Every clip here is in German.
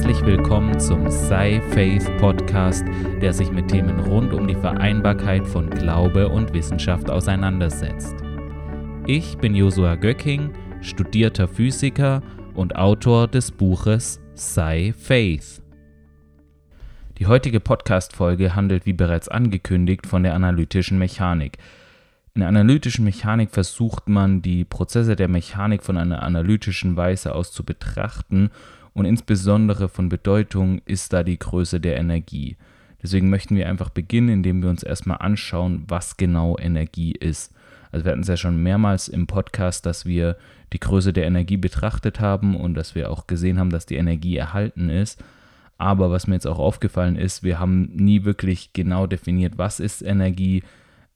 Herzlich willkommen zum Sei Faith Podcast, der sich mit Themen rund um die Vereinbarkeit von Glaube und Wissenschaft auseinandersetzt. Ich bin Josua Göcking, studierter Physiker und Autor des Buches Sei Faith. Die heutige Podcast-Folge handelt wie bereits angekündigt von der analytischen Mechanik. In der analytischen Mechanik versucht man, die Prozesse der Mechanik von einer analytischen Weise aus zu betrachten und insbesondere von Bedeutung ist da die Größe der Energie. Deswegen möchten wir einfach beginnen, indem wir uns erstmal anschauen, was genau Energie ist. Also wir hatten es ja schon mehrmals im Podcast, dass wir die Größe der Energie betrachtet haben und dass wir auch gesehen haben, dass die Energie erhalten ist. Aber was mir jetzt auch aufgefallen ist, wir haben nie wirklich genau definiert, was ist Energie,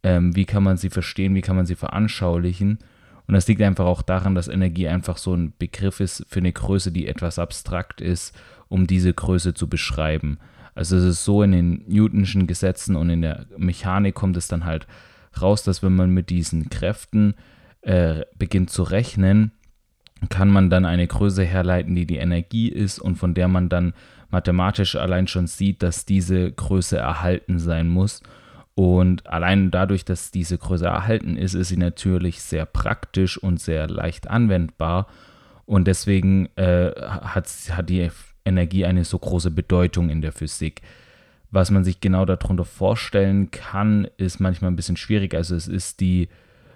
ähm, wie kann man sie verstehen, wie kann man sie veranschaulichen. Und das liegt einfach auch daran, dass Energie einfach so ein Begriff ist für eine Größe, die etwas abstrakt ist, um diese Größe zu beschreiben. Also es ist so in den Newtonschen Gesetzen und in der Mechanik kommt es dann halt raus, dass wenn man mit diesen Kräften äh, beginnt zu rechnen, kann man dann eine Größe herleiten, die die Energie ist und von der man dann mathematisch allein schon sieht, dass diese Größe erhalten sein muss. Und allein dadurch, dass diese Größe erhalten ist, ist sie natürlich sehr praktisch und sehr leicht anwendbar. Und deswegen äh, hat, hat die Energie eine so große Bedeutung in der Physik. Was man sich genau darunter vorstellen kann, ist manchmal ein bisschen schwierig. Also es ist die,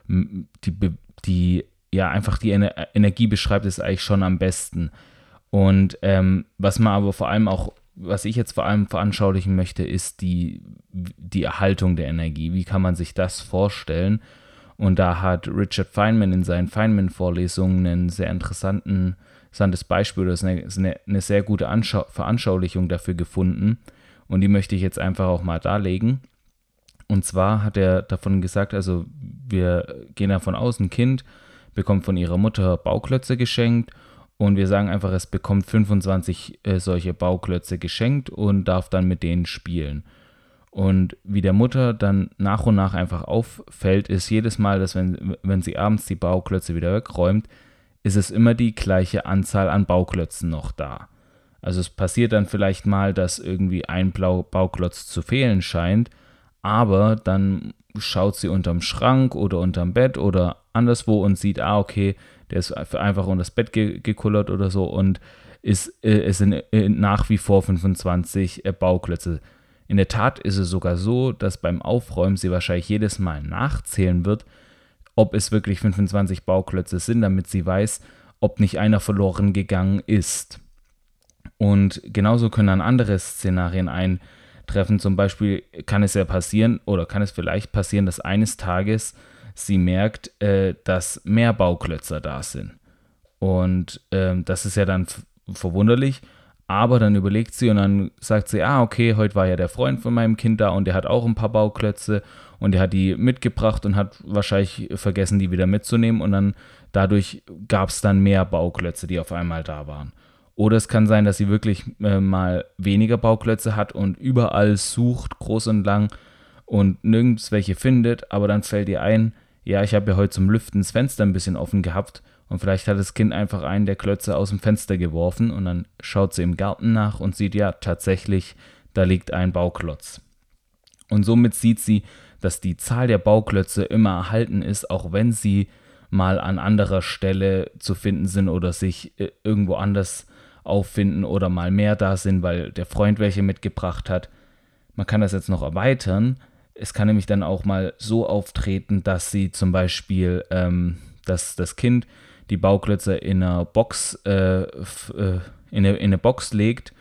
die, die ja, einfach die Ener Energie beschreibt es eigentlich schon am besten. Und ähm, was man aber vor allem auch was ich jetzt vor allem veranschaulichen möchte, ist die, die Erhaltung der Energie. Wie kann man sich das vorstellen? Und da hat Richard Feynman in seinen Feynman-Vorlesungen ein sehr interessantes Beispiel oder eine, eine, eine sehr gute Anschau Veranschaulichung dafür gefunden. Und die möchte ich jetzt einfach auch mal darlegen. Und zwar hat er davon gesagt, also wir gehen davon aus, ein Kind bekommt von ihrer Mutter Bauklötze geschenkt und wir sagen einfach, es bekommt 25 äh, solche Bauklötze geschenkt und darf dann mit denen spielen. Und wie der Mutter dann nach und nach einfach auffällt, ist jedes Mal, dass wenn, wenn sie abends die Bauklötze wieder wegräumt, ist es immer die gleiche Anzahl an Bauklötzen noch da. Also es passiert dann vielleicht mal, dass irgendwie ein Blau Bauklotz zu fehlen scheint, aber dann schaut sie unterm Schrank oder unterm Bett oder anderswo und sieht, ah, okay, der ist einfach unter das Bett ge gekullert oder so und ist, äh, es sind äh, nach wie vor 25 äh, Bauklötze. In der Tat ist es sogar so, dass beim Aufräumen sie wahrscheinlich jedes Mal nachzählen wird, ob es wirklich 25 Bauklötze sind, damit sie weiß, ob nicht einer verloren gegangen ist. Und genauso können dann andere Szenarien eintreffen. Zum Beispiel kann es ja passieren oder kann es vielleicht passieren, dass eines Tages sie merkt, äh, dass mehr Bauklötzer da sind. Und ähm, das ist ja dann verwunderlich. Aber dann überlegt sie und dann sagt sie, ah, okay, heute war ja der Freund von meinem Kind da und der hat auch ein paar Bauklötze und der hat die mitgebracht und hat wahrscheinlich vergessen, die wieder mitzunehmen und dann dadurch gab es dann mehr Bauklötze, die auf einmal da waren. Oder es kann sein, dass sie wirklich äh, mal weniger Bauklötze hat und überall sucht, groß und lang und nirgends welche findet, aber dann fällt ihr ein, ja, ich habe ja heute zum Lüften das Fenster ein bisschen offen gehabt und vielleicht hat das Kind einfach einen der Klötze aus dem Fenster geworfen und dann schaut sie im Garten nach und sieht, ja, tatsächlich, da liegt ein Bauklotz. Und somit sieht sie, dass die Zahl der Bauklötze immer erhalten ist, auch wenn sie mal an anderer Stelle zu finden sind oder sich äh, irgendwo anders auffinden oder mal mehr da sind, weil der Freund welche mitgebracht hat. Man kann das jetzt noch erweitern es kann nämlich dann auch mal so auftreten, dass sie zum Beispiel, ähm, dass das Kind die Bauklötze in einer Box, äh, äh, in, eine, in eine Box legt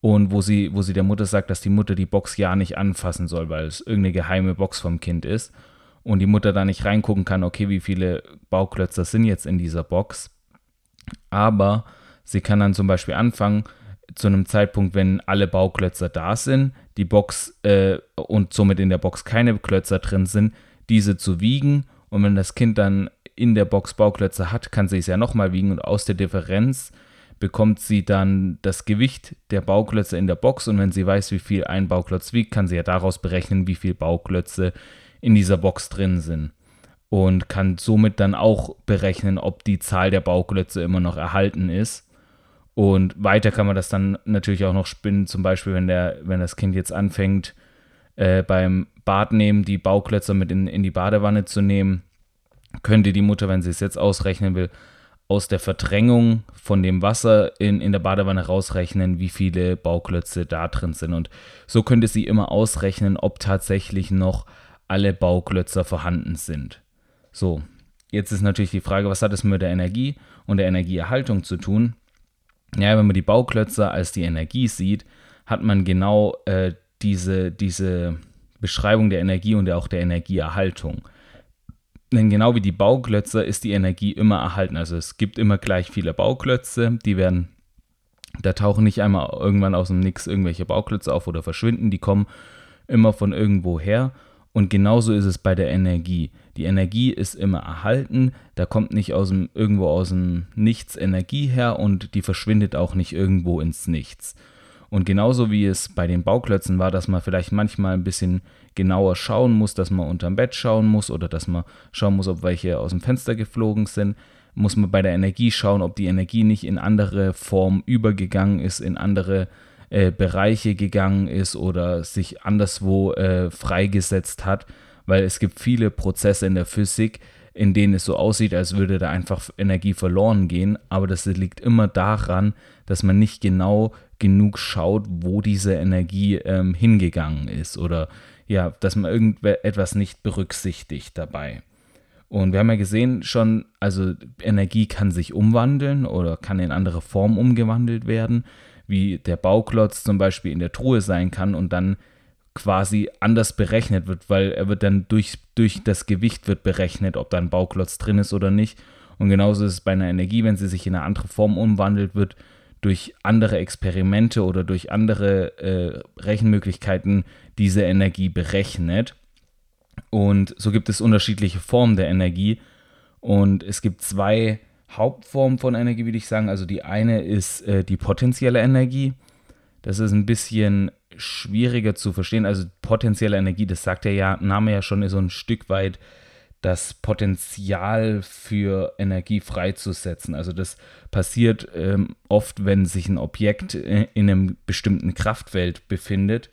und wo sie, wo sie der Mutter sagt, dass die Mutter die Box ja nicht anfassen soll, weil es irgendeine geheime Box vom Kind ist und die Mutter da nicht reingucken kann, okay, wie viele Bauklötze sind jetzt in dieser Box. Aber sie kann dann zum Beispiel anfangen, zu einem Zeitpunkt, wenn alle Bauklötze da sind, die Box äh, und somit in der Box keine Klötzer drin sind, diese zu wiegen. Und wenn das Kind dann in der Box Bauklötze hat, kann sie es ja nochmal wiegen. Und aus der Differenz bekommt sie dann das Gewicht der Bauklötze in der Box. Und wenn sie weiß, wie viel ein Bauklotz wiegt, kann sie ja daraus berechnen, wie viele Bauklötze in dieser Box drin sind. Und kann somit dann auch berechnen, ob die Zahl der Bauklötze immer noch erhalten ist Und weiter kann man das dann natürlich auch noch spinnen, zum Beispiel, wenn, der, wenn das Kind jetzt anfängt, äh, beim Bad nehmen, die Bauklötze mit in, in die Badewanne zu nehmen, könnte die Mutter, wenn sie es jetzt ausrechnen will, aus der Verdrängung von dem Wasser in, in der Badewanne rausrechnen, wie viele Bauklötze da drin sind. Und so könnte sie immer ausrechnen, ob tatsächlich noch alle Bauklötze vorhanden sind. So, jetzt ist natürlich die Frage, was hat es mit der Energie und der Energieerhaltung zu tun? Ja, wenn man die Bauklötze als die Energie sieht, hat man genau äh, diese, diese Beschreibung der Energie und auch der Energieerhaltung. Denn genau wie die Bauklötze ist die Energie immer erhalten. Also es gibt immer gleich viele Bauklötze, die werden, da tauchen nicht einmal irgendwann aus dem Nix irgendwelche Bauklötze auf oder verschwinden, die kommen immer von irgendwo her. Und genauso ist es bei der Energie. Die Energie ist immer erhalten, da kommt nicht aus dem, irgendwo aus dem Nichts Energie her und die verschwindet auch nicht irgendwo ins Nichts. Und genauso wie es bei den Bauklötzen war, dass man vielleicht manchmal ein bisschen genauer schauen muss, dass man unterm Bett schauen muss oder dass man schauen muss, ob welche aus dem Fenster geflogen sind, muss man bei der Energie schauen, ob die Energie nicht in andere Form übergegangen ist, in andere äh, Bereiche gegangen ist oder sich anderswo äh, freigesetzt hat, weil es gibt viele Prozesse in der Physik, in denen es so aussieht, als würde da einfach Energie verloren gehen, aber das liegt immer daran, dass man nicht genau genug schaut, wo diese Energie ähm, hingegangen ist oder ja, dass man irgendetwas nicht berücksichtigt dabei. Und wir haben ja gesehen schon, also Energie kann sich umwandeln oder kann in andere Formen umgewandelt werden, wie der Bauklotz zum Beispiel in der Truhe sein kann und dann quasi anders berechnet wird, weil er wird dann durch, durch das Gewicht wird berechnet, ob da ein Bauklotz drin ist oder nicht. Und genauso ist es bei einer Energie, wenn sie sich in eine andere Form umwandelt, wird durch andere Experimente oder durch andere äh, Rechenmöglichkeiten diese Energie berechnet. Und so gibt es unterschiedliche Formen der Energie. Und es gibt zwei Hauptformen von Energie, würde ich sagen. Also die eine ist äh, die potenzielle Energie. Das ist ein bisschen schwieriger zu verstehen. Also potenzielle Energie, das sagt der ja, Name ja schon, ist so ein Stück weit das Potenzial für Energie freizusetzen. Also das passiert ähm, oft, wenn sich ein Objekt in einem bestimmten Kraftfeld befindet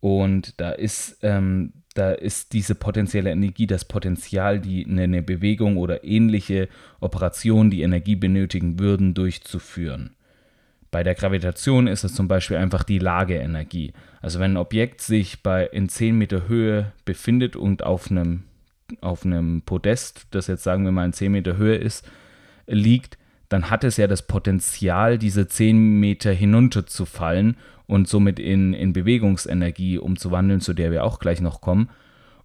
und da ist, ähm, da ist diese potenzielle Energie das Potenzial, die eine Bewegung oder ähnliche Operationen, die Energie benötigen würden, durchzuführen. Bei der Gravitation ist es zum Beispiel einfach die Lageenergie. Also wenn ein Objekt sich bei in 10 Meter Höhe befindet und auf einem, auf einem Podest, das jetzt sagen wir mal in 10 Meter Höhe ist, liegt, dann hat es ja das Potenzial, diese 10 Meter hinunterzufallen und somit in, in Bewegungsenergie umzuwandeln, zu der wir auch gleich noch kommen.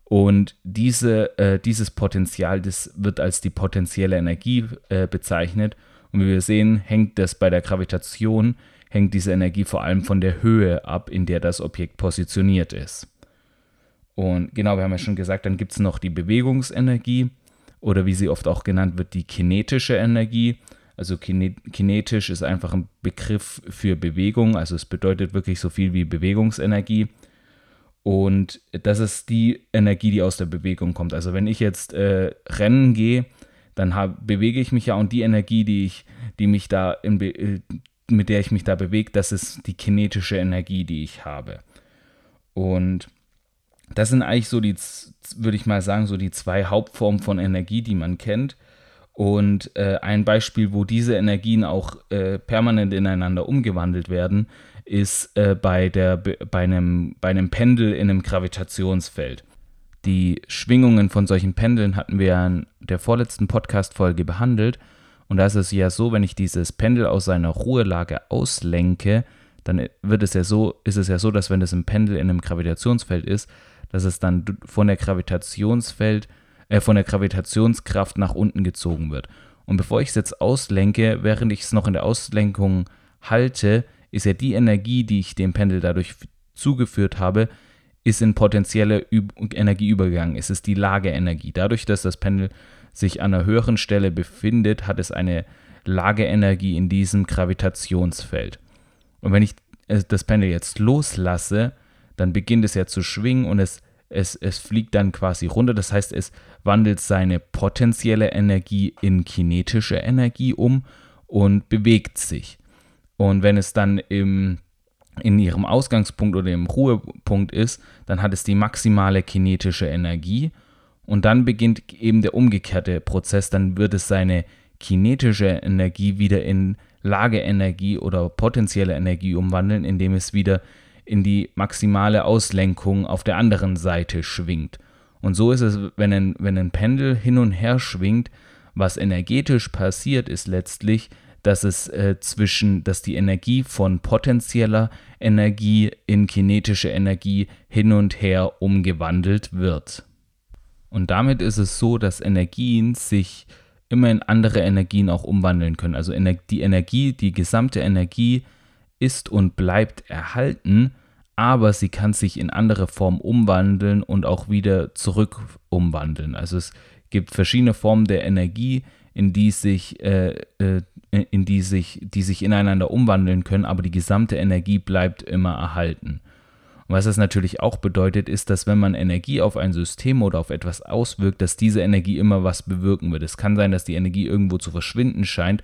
Und diese, äh, dieses Potenzial, das wird als die potenzielle Energie äh, bezeichnet. Und wie wir sehen, hängt das bei der Gravitation, hängt diese Energie vor allem von der Höhe ab, in der das Objekt positioniert ist. Und genau, wir haben ja schon gesagt, dann gibt es noch die Bewegungsenergie oder wie sie oft auch genannt wird, die kinetische Energie. Also kinetisch ist einfach ein Begriff für Bewegung, also es bedeutet wirklich so viel wie Bewegungsenergie. Und das ist die Energie, die aus der Bewegung kommt. Also wenn ich jetzt äh, rennen gehe, dann hab, bewege ich mich ja und die Energie, die ich, die mich da äh, mit der ich mich da bewege, das ist die kinetische Energie, die ich habe. Und das sind eigentlich so die, würde ich mal sagen, so die zwei Hauptformen von Energie, die man kennt. Und äh, ein Beispiel, wo diese Energien auch äh, permanent ineinander umgewandelt werden, ist äh, bei, der, bei, einem, bei einem Pendel in einem Gravitationsfeld. Die Schwingungen von solchen Pendeln hatten wir in der vorletzten Podcast-Folge behandelt. Und da ist es ja so, wenn ich dieses Pendel aus seiner Ruhelage auslenke, dann wird es ja so, ist es ja so, dass wenn es ein Pendel in einem Gravitationsfeld ist, dass es dann von der Gravitationsfeld, äh, von der Gravitationskraft nach unten gezogen wird. Und bevor ich es jetzt auslenke, während ich es noch in der Auslenkung halte, ist ja die Energie, die ich dem Pendel dadurch zugeführt habe, ist in potenzielle Üb Energie übergegangen. Es ist die Lageenergie. Dadurch, dass das Pendel sich an einer höheren Stelle befindet, hat es eine Lageenergie in diesem Gravitationsfeld. Und wenn ich das Pendel jetzt loslasse, dann beginnt es ja zu schwingen und es, es, es fliegt dann quasi runter. Das heißt, es wandelt seine potenzielle Energie in kinetische Energie um und bewegt sich. Und wenn es dann im, in ihrem Ausgangspunkt oder im Ruhepunkt ist, dann hat es die maximale kinetische Energie. Und dann beginnt eben der umgekehrte Prozess. Dann wird es seine kinetische Energie wieder in Lageenergie oder potenzielle Energie umwandeln, indem es wieder in die maximale Auslenkung auf der anderen Seite schwingt. Und so ist es, wenn ein, wenn ein Pendel hin und her schwingt, was energetisch passiert, ist letztlich, dass es äh, zwischen, dass die Energie von potenzieller Energie in kinetische Energie hin und her umgewandelt wird. Und damit ist es so, dass Energien sich immer in andere Energien auch umwandeln können. Also die Energie, die gesamte Energie ist und bleibt erhalten, aber sie kann sich in andere Formen umwandeln und auch wieder zurück umwandeln. Also es gibt verschiedene Formen der Energie, in die sich, äh, äh, in die sich, die sich ineinander umwandeln können, aber die gesamte Energie bleibt immer erhalten. Und was das natürlich auch bedeutet, ist, dass wenn man Energie auf ein System oder auf etwas auswirkt, dass diese Energie immer was bewirken wird. Es kann sein, dass die Energie irgendwo zu verschwinden scheint,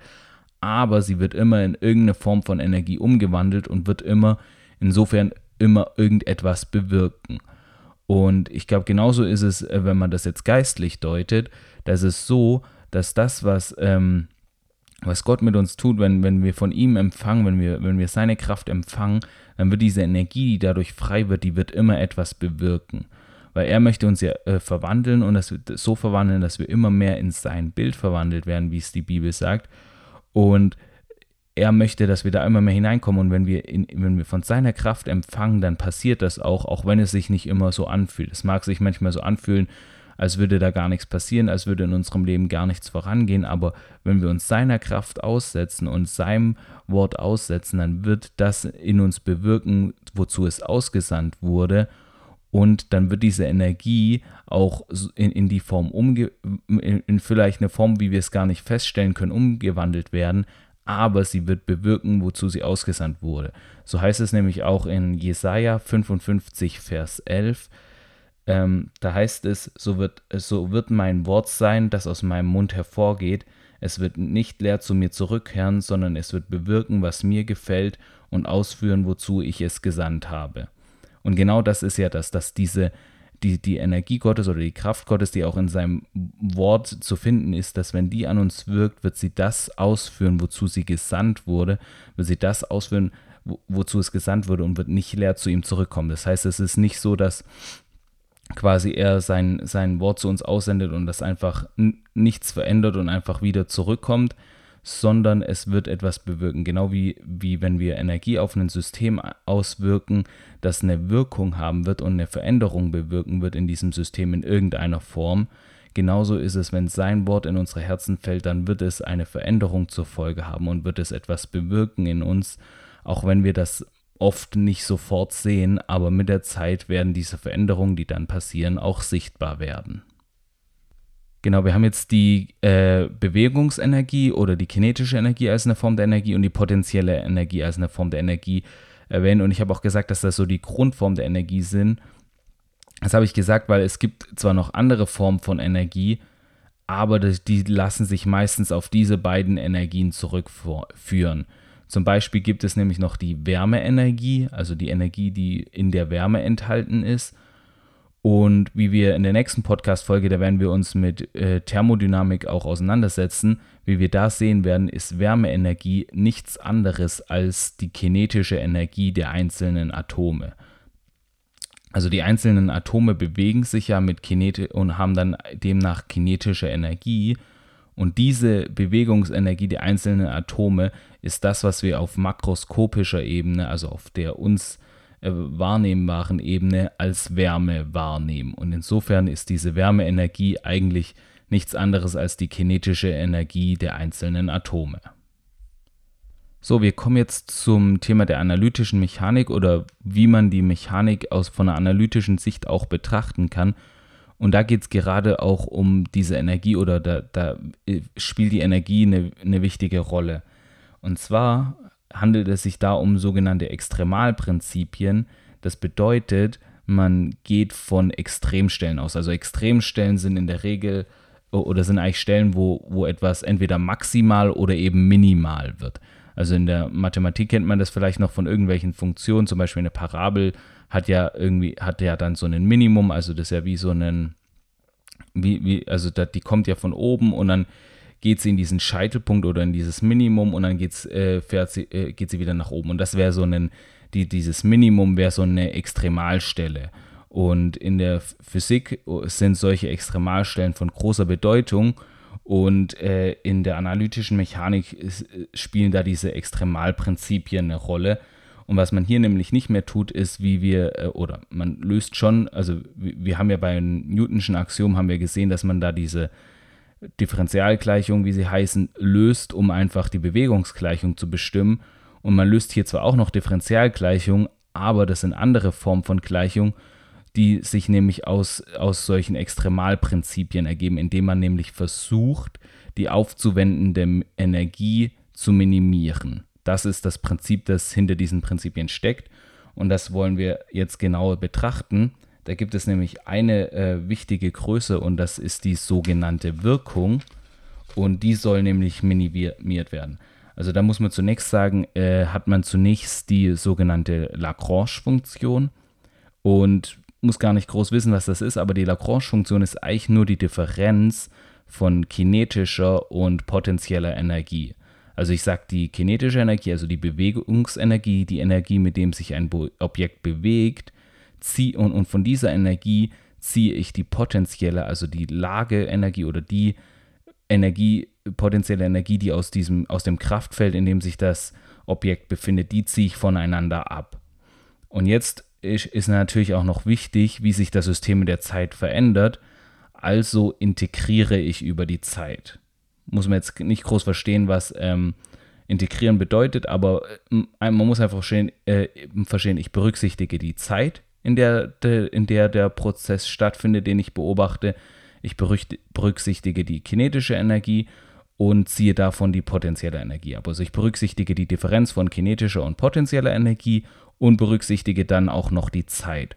aber sie wird immer in irgendeine Form von Energie umgewandelt und wird immer insofern immer irgendetwas bewirken. Und ich glaube, genauso ist es, äh, wenn man das jetzt geistlich deutet, dass es so, dass das, was, ähm, was Gott mit uns tut, wenn, wenn wir von ihm empfangen, wenn wir, wenn wir seine Kraft empfangen, dann wird diese Energie, die dadurch frei wird, die wird immer etwas bewirken. Weil er möchte uns ja äh, verwandeln und das so verwandeln, dass wir immer mehr in sein Bild verwandelt werden, wie es die Bibel sagt. Und er möchte, dass wir da immer mehr hineinkommen und wenn wir, in, wenn wir von seiner Kraft empfangen, dann passiert das auch, auch wenn es sich nicht immer so anfühlt. Es mag sich manchmal so anfühlen, als würde da gar nichts passieren, als würde in unserem Leben gar nichts vorangehen. Aber wenn wir uns seiner Kraft aussetzen und seinem Wort aussetzen, dann wird das in uns bewirken, wozu es ausgesandt wurde. Und dann wird diese Energie auch in, in die Form umge in, in vielleicht eine Form, wie wir es gar nicht feststellen können, umgewandelt werden, aber sie wird bewirken, wozu sie ausgesandt wurde. So heißt es nämlich auch in Jesaja 55, Vers 11. Ähm, da heißt es, so wird, so wird mein Wort sein, das aus meinem Mund hervorgeht. Es wird nicht leer zu mir zurückkehren, sondern es wird bewirken, was mir gefällt und ausführen, wozu ich es gesandt habe. Und genau das ist ja das, dass diese, die, die Energie Gottes oder die Kraft Gottes, die auch in seinem Wort zu finden ist, dass wenn die an uns wirkt, wird sie das ausführen, wozu sie gesandt wurde, wird sie das ausführen, wo, wozu es gesandt wurde und wird nicht leer zu ihm zurückkommen. Das heißt, es ist nicht so, dass quasi er sein, sein Wort zu uns aussendet und das einfach nichts verändert und einfach wieder zurückkommt, sondern es wird etwas bewirken. Genau wie, wie wenn wir Energie auf ein System auswirken, das eine Wirkung haben wird und eine Veränderung bewirken wird in diesem System in irgendeiner Form. Genauso ist es, wenn sein Wort in unsere Herzen fällt, dann wird es eine Veränderung zur Folge haben und wird es etwas bewirken in uns, auch wenn wir das oft nicht sofort sehen, aber mit der Zeit werden diese Veränderungen, die dann passieren, auch sichtbar werden. Genau, wir haben jetzt die äh, Bewegungsenergie oder die kinetische Energie als eine Form der Energie und die potenzielle Energie als eine Form der Energie erwähnt. Und ich habe auch gesagt, dass das so die Grundform der Energie sind. Das habe ich gesagt, weil es gibt zwar noch andere Formen von Energie, aber die lassen sich meistens auf diese beiden Energien zurückführen. Zum Beispiel gibt es nämlich noch die Wärmeenergie, also die Energie, die in der Wärme enthalten ist. Und wie wir in der nächsten Podcast-Folge, da werden wir uns mit äh, Thermodynamik auch auseinandersetzen. Wie wir da sehen werden, ist Wärmeenergie nichts anderes als die kinetische Energie der einzelnen Atome. Also die einzelnen Atome bewegen sich ja mit Kinete und haben dann demnach kinetische Energie. Und diese Bewegungsenergie der einzelnen Atome ist das, was wir auf makroskopischer Ebene, also auf der uns äh, wahrnehmbaren Ebene als Wärme wahrnehmen. Und insofern ist diese Wärmeenergie eigentlich nichts anderes als die kinetische Energie der einzelnen Atome. So, wir kommen jetzt zum Thema der analytischen Mechanik oder wie man die Mechanik aus von einer analytischen Sicht auch betrachten kann. Und da geht es gerade auch um diese Energie oder da, da äh, spielt die Energie eine, eine wichtige Rolle. Und zwar handelt es sich da um sogenannte Extremalprinzipien. Das bedeutet, man geht von Extremstellen aus. Also Extremstellen sind in der Regel oder sind eigentlich Stellen, wo, wo etwas entweder maximal oder eben minimal wird. Also in der Mathematik kennt man das vielleicht noch von irgendwelchen Funktionen, zum Beispiel eine Parabel hat ja irgendwie, hat ja dann so ein Minimum, also das ist ja wie so ein, wie, wie, also da, die kommt ja von oben und dann geht sie in diesen Scheitelpunkt oder in dieses Minimum und dann geht's, äh, fährt sie, äh, geht sie wieder nach oben. Und das wäre so ein, die, dieses Minimum wäre so eine Extremalstelle. Und in der Physik sind solche Extremalstellen von großer Bedeutung. Und äh, in der analytischen Mechanik ist, spielen da diese Extremalprinzipien eine Rolle. Und was man hier nämlich nicht mehr tut, ist, wie wir, äh, oder man löst schon, also wir haben ja bei Newtonschen Axiom haben wir gesehen, dass man da diese Differentialgleichungen, wie sie heißen, löst, um einfach die Bewegungsgleichung zu bestimmen. Und man löst hier zwar auch noch Differentialgleichungen, aber das sind andere Formen von Gleichungen, die sich nämlich aus, aus solchen Extremalprinzipien ergeben, indem man nämlich versucht, die aufzuwendende Energie zu minimieren. Das ist das Prinzip, das hinter diesen Prinzipien steckt. Und das wollen wir jetzt genauer betrachten. Da gibt es nämlich eine äh, wichtige Größe und das ist die sogenannte Wirkung. Und die soll nämlich minimiert werden. Also da muss man zunächst sagen, äh, hat man zunächst die sogenannte Lagrange-Funktion und muss gar nicht groß wissen, was das ist, aber die Lagrange-Funktion ist eigentlich nur die Differenz von kinetischer und potenzieller Energie. Also ich sage die kinetische Energie, also die Bewegungsenergie, die Energie, mit dem sich ein Objekt bewegt, zieh, und, und von dieser Energie ziehe ich die potenzielle, also die Lageenergie oder die Energie, potenzielle Energie, die aus, diesem, aus dem Kraftfeld, in dem sich das Objekt befindet, die ziehe ich voneinander ab. Und jetzt ist, natürlich auch noch wichtig, wie sich das System in der Zeit verändert. Also integriere ich über die Zeit. Muss man jetzt nicht groß verstehen, was ähm, integrieren bedeutet, aber äh, man muss einfach verstehen, äh, verstehen, ich berücksichtige die Zeit, in der, de, in der der Prozess stattfindet, den ich beobachte. Ich berücksichtige die kinetische Energie und ziehe davon die potenzielle Energie ab. Also ich berücksichtige die Differenz von kinetischer und potenzieller Energie und berücksichtige dann auch noch die Zeit.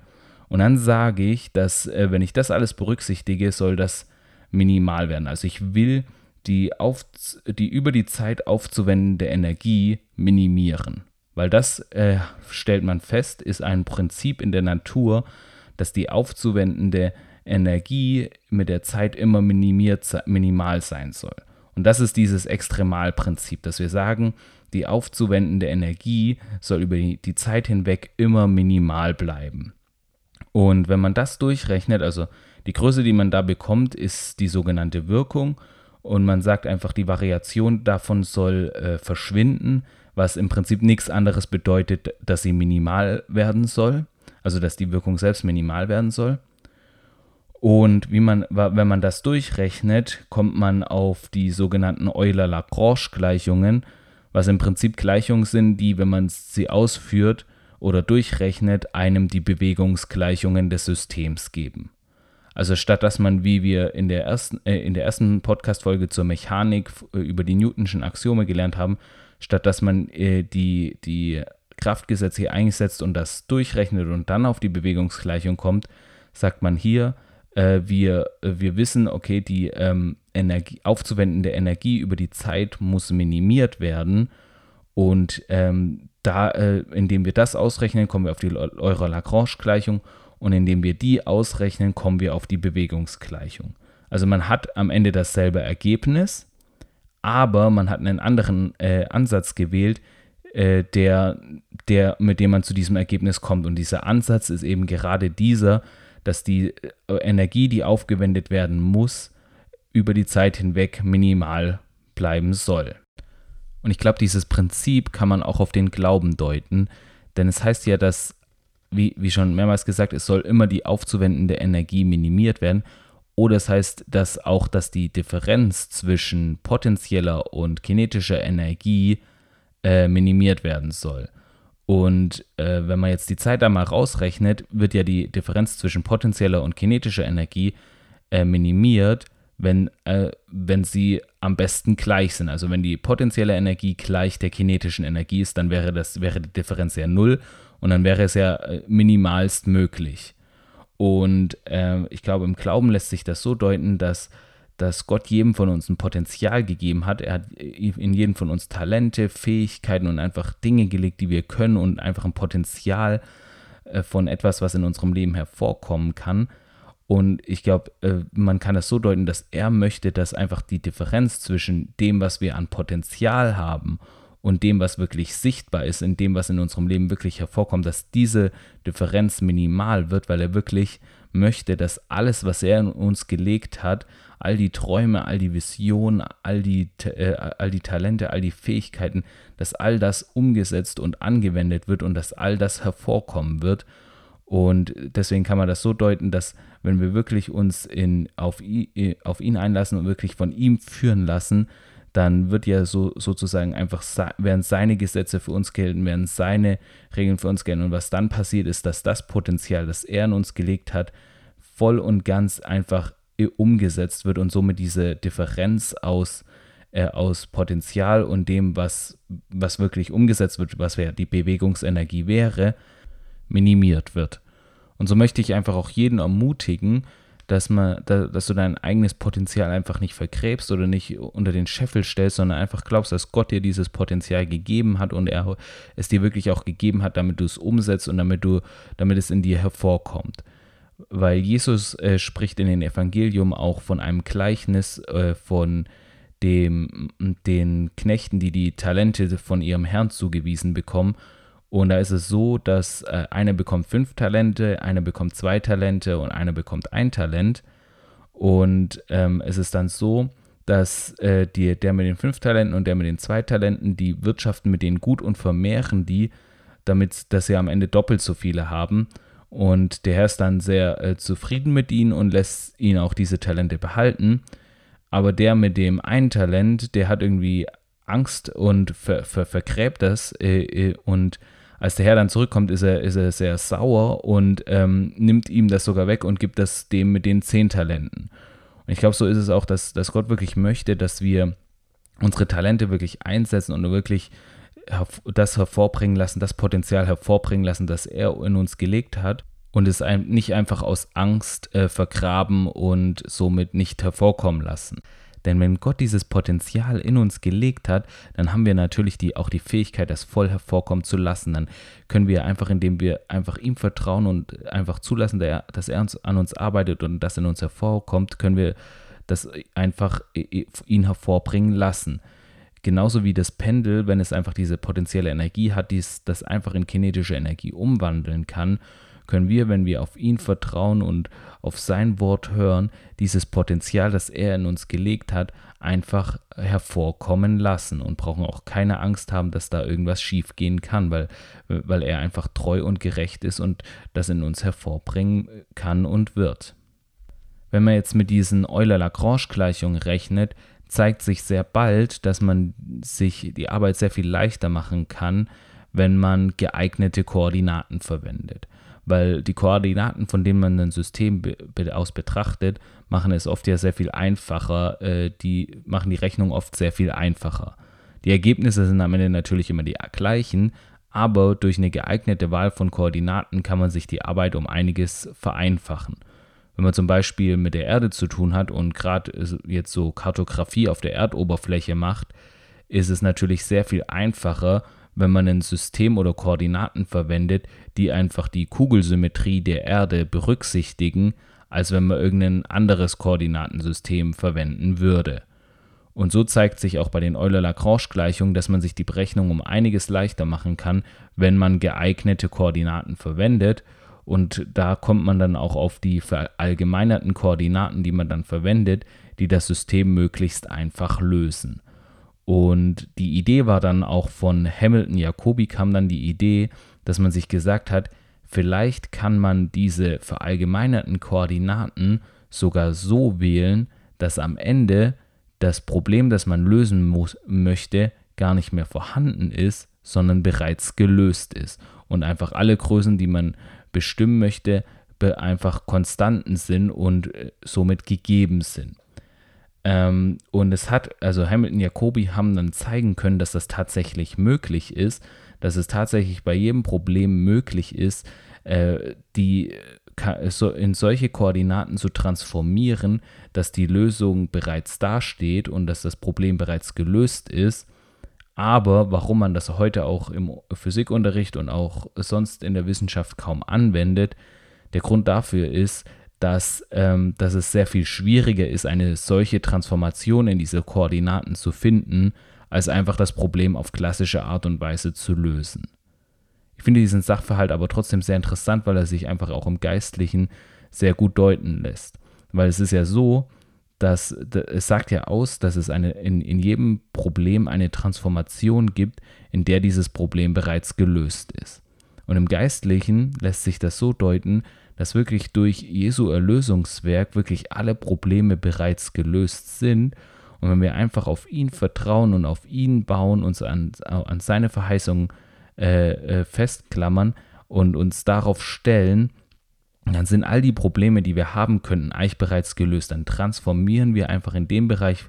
Und dann sage ich, dass äh, wenn ich das alles berücksichtige, soll das minimal werden. Also ich will die, auf, die über die Zeit aufzuwendende Energie minimieren. Weil das äh, stellt man fest, ist ein Prinzip in der Natur, dass die aufzuwendende Energie mit der Zeit immer minimiert, minimal sein soll. Und das ist dieses Extremalprinzip, dass wir sagen, die aufzuwendende Energie soll über die Zeit hinweg immer minimal bleiben. Und wenn man das durchrechnet, also die Größe, die man da bekommt, ist die sogenannte Wirkung. Und man sagt einfach, die Variation davon soll äh, verschwinden, was im Prinzip nichts anderes bedeutet, dass sie minimal werden soll. Also dass die Wirkung selbst minimal werden soll. Und wie man, wenn man das durchrechnet, kommt man auf die sogenannten Euler-Lagrange-Gleichungen, was im Prinzip Gleichungen sind, die, wenn man sie ausführt oder durchrechnet, einem die Bewegungsgleichungen des Systems geben. Also statt dass man, wie wir in der ersten, äh, in der ersten Podcast-Folge zur Mechanik äh, über die Newtonschen Axiome gelernt haben, statt dass man äh, die, die Kraftgesetze hier einsetzt und das durchrechnet und dann auf die Bewegungsgleichung kommt, sagt man hier, äh, wir, äh, wir wissen, okay, die ähm, Energie, aufzuwendende Energie über die Zeit muss minimiert werden. Und ähm, da, äh, indem wir das ausrechnen, kommen wir auf die Euler-Lagrange-Gleichung und indem wir die ausrechnen, kommen wir auf die Bewegungsgleichung. Also man hat am Ende dasselbe Ergebnis, aber man hat einen anderen äh, Ansatz gewählt, äh, der, der, mit dem man zu diesem Ergebnis kommt. Und dieser Ansatz ist eben gerade dieser, dass die äh, Energie, die aufgewendet werden muss, über die Zeit hinweg minimal bleiben soll. Und ich glaube, dieses Prinzip kann man auch auf den Glauben deuten, denn es heißt ja, dass, wie, wie schon mehrmals gesagt, es soll immer die aufzuwendende Energie minimiert werden. Oder es heißt, dass auch, dass die Differenz zwischen potenzieller und kinetischer Energie äh, minimiert werden soll. Und äh, wenn man jetzt die Zeit da mal rausrechnet, wird ja die Differenz zwischen potenzieller und kinetischer Energie äh, minimiert, wenn, äh, wenn sie am besten gleich sind. Also wenn die potenzielle Energie gleich der kinetischen Energie ist, dann wäre, das, wäre die Differenz ja null und dann wäre es ja äh, minimalst möglich. Und äh, ich glaube, im Glauben lässt sich das so deuten, dass dass Gott jedem von uns ein Potenzial gegeben hat. Er hat in jedem von uns Talente, Fähigkeiten und einfach Dinge gelegt, die wir können und einfach ein Potenzial äh, von etwas, was in unserem Leben hervorkommen kann. Und ich glaube, äh, man kann das so deuten, dass er möchte, dass einfach die Differenz zwischen dem, was wir an Potenzial haben und dem, was wirklich sichtbar ist, in dem, was in unserem Leben wirklich hervorkommt, dass diese Differenz minimal wird, weil er wirklich möchte, dass alles, was er in uns gelegt hat, all die Träume, all die Visionen, all die, äh, all die Talente, all die Fähigkeiten, dass all das umgesetzt und angewendet wird und dass all das hervorkommen wird. Und deswegen kann man das so deuten, dass wenn wir wirklich uns in, auf, ihn, auf ihn einlassen und wirklich von ihm führen lassen, dann wird ja so sozusagen einfach, werden seine Gesetze für uns gelten, werden seine Regeln für uns gelten. Und was dann passiert ist, dass das Potenzial, das er in uns gelegt hat, voll und ganz einfach umgesetzt wird und somit diese Differenz aus, äh, aus Potenzial und dem, was, was wirklich umgesetzt wird, was ja die Bewegungsenergie wäre, minimiert wird. Und so möchte ich einfach auch jeden ermutigen, dass, man, dass du dein eigenes Potenzial einfach nicht vergräbst oder nicht unter den Scheffel stellst, sondern einfach glaubst, dass Gott dir dieses Potenzial gegeben hat und er es dir wirklich auch gegeben hat, damit du es umsetzt und damit du, damit es in dir hervorkommt. Weil Jesus äh, spricht in den Evangelium auch von einem Gleichnis äh, von dem, den Knechten, die die Talente von ihrem Herrn zugewiesen bekommen und da ist es so, dass äh, einer bekommt fünf Talente, einer bekommt zwei Talente und einer bekommt ein Talent. Und ähm, es ist dann so, dass äh, die, der mit den fünf Talenten und der mit den zwei Talenten, die wirtschaften mit denen gut und vermehren die, damit dass sie am Ende doppelt so viele haben. Und der Herr ist dann sehr äh, zufrieden mit ihnen und lässt ihn auch diese Talente behalten. Aber der mit dem einen Talent, der hat irgendwie Angst und ver, ver, vergräbt das äh, äh und als der Herr dann zurückkommt, ist er, ist er sehr sauer und ähm, nimmt ihm das sogar weg und gibt das dem mit den zehn Talenten. Und ich glaube, so ist es auch, dass, dass Gott wirklich möchte, dass wir unsere Talente wirklich einsetzen und wirklich das hervorbringen lassen, das Potenzial hervorbringen lassen, das er in uns gelegt hat und es nicht einfach aus Angst äh, vergraben und somit nicht hervorkommen lassen. Denn wenn Gott dieses Potenzial in uns gelegt hat, dann haben wir natürlich die, auch die Fähigkeit, das voll hervorkommen zu lassen. Dann können wir einfach, indem wir einfach ihm vertrauen und einfach zulassen, dass er an uns arbeitet und das in uns hervorkommt, können wir das einfach ihn hervorbringen lassen. Genauso wie das Pendel, wenn es einfach diese potenzielle Energie hat, die das einfach in kinetische Energie umwandeln kann, können wir, wenn wir auf ihn vertrauen und auf sein Wort hören, dieses Potenzial, das er in uns gelegt hat, einfach hervorkommen lassen und brauchen auch keine Angst haben, dass da irgendwas schiefgehen kann, weil, weil er einfach treu und gerecht ist und das in uns hervorbringen kann und wird. Wenn man jetzt mit diesen Euler-Lagrange-Gleichungen rechnet, zeigt sich sehr bald, dass man sich die Arbeit sehr viel leichter machen kann, wenn man geeignete Koordinaten verwendet weil die Koordinaten, von denen man ein System aus betrachtet, machen es oft ja sehr viel einfacher, äh, die machen die Rechnung oft sehr viel einfacher. Die Ergebnisse sind am Ende natürlich immer die gleichen, aber durch eine geeignete Wahl von Koordinaten kann man sich die Arbeit um einiges vereinfachen. Wenn man zum Beispiel mit der Erde zu tun hat und gerade jetzt so Kartografie auf der Erdoberfläche macht, ist es natürlich sehr viel einfacher, wenn man ein System oder Koordinaten verwendet, die einfach die Kugelsymmetrie der Erde berücksichtigen, als wenn man irgendein anderes Koordinatensystem verwenden würde. Und so zeigt sich auch bei den Euler-Lagrange-Gleichungen, dass man sich die Berechnung um einiges leichter machen kann, wenn man geeignete Koordinaten verwendet. Und da kommt man dann auch auf die verallgemeinerten Koordinaten, die man dann verwendet, die das System möglichst einfach lösen. Und die Idee war dann auch von Hamilton Jacobi kam dann die Idee, dass man sich gesagt hat, vielleicht kann man diese verallgemeinerten Koordinaten sogar so wählen, dass am Ende das Problem, das man lösen muss, möchte, gar nicht mehr vorhanden ist, sondern bereits gelöst ist. Und einfach alle Größen, die man bestimmen möchte, einfach Konstanten sind und äh, somit gegeben sind. Ähm, und es hat, also Hamilton Jacobi haben dann zeigen können, dass das tatsächlich möglich ist, dass es tatsächlich bei jedem Problem möglich ist, äh, die in solche Koordinaten zu transformieren, dass die Lösung bereits dasteht und dass das Problem bereits gelöst ist. Aber warum man das heute auch im Physikunterricht und auch sonst in der Wissenschaft kaum anwendet, der Grund dafür ist, dass, ähm, dass es sehr viel schwieriger ist, eine solche Transformation in diese Koordinaten zu finden, als einfach das Problem auf klassische Art und Weise zu lösen. Ich finde diesen Sachverhalt aber trotzdem sehr interessant, weil er sich einfach auch im Geistlichen sehr gut deuten lässt. Weil es ist ja so, dass es sagt ja aus, dass es eine, in, in jedem Problem eine Transformation gibt, in der dieses Problem bereits gelöst ist. Und im Geistlichen lässt sich das so deuten, dass wirklich durch Jesu Erlösungswerk wirklich alle Probleme bereits gelöst sind. Und wenn wir einfach auf ihn vertrauen und auf ihn bauen, uns an, an seine Verheißungen äh, äh, festklammern und uns darauf stellen, dann sind all die Probleme, die wir haben könnten, eigentlich bereits gelöst. Dann transformieren wir einfach in dem Bereich,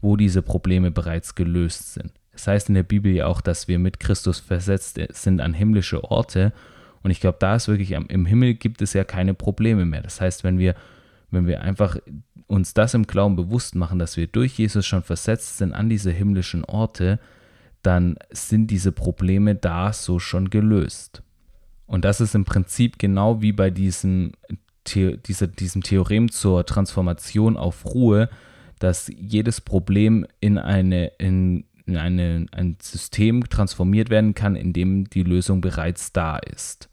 wo diese Probleme bereits gelöst sind. Es das heißt in der Bibel ja auch, dass wir mit Christus versetzt sind an himmlische Orte. Und ich glaube, da ist wirklich, im Himmel gibt es ja keine Probleme mehr. Das heißt, wenn wir, wenn wir einfach uns das im Glauben bewusst machen, dass wir durch Jesus schon versetzt sind an diese himmlischen Orte, dann sind diese Probleme da so schon gelöst. Und das ist im Prinzip genau wie bei diesem, The dieser, diesem Theorem zur Transformation auf Ruhe, dass jedes Problem in, eine, in, in eine, ein System transformiert werden kann, in dem die Lösung bereits da ist.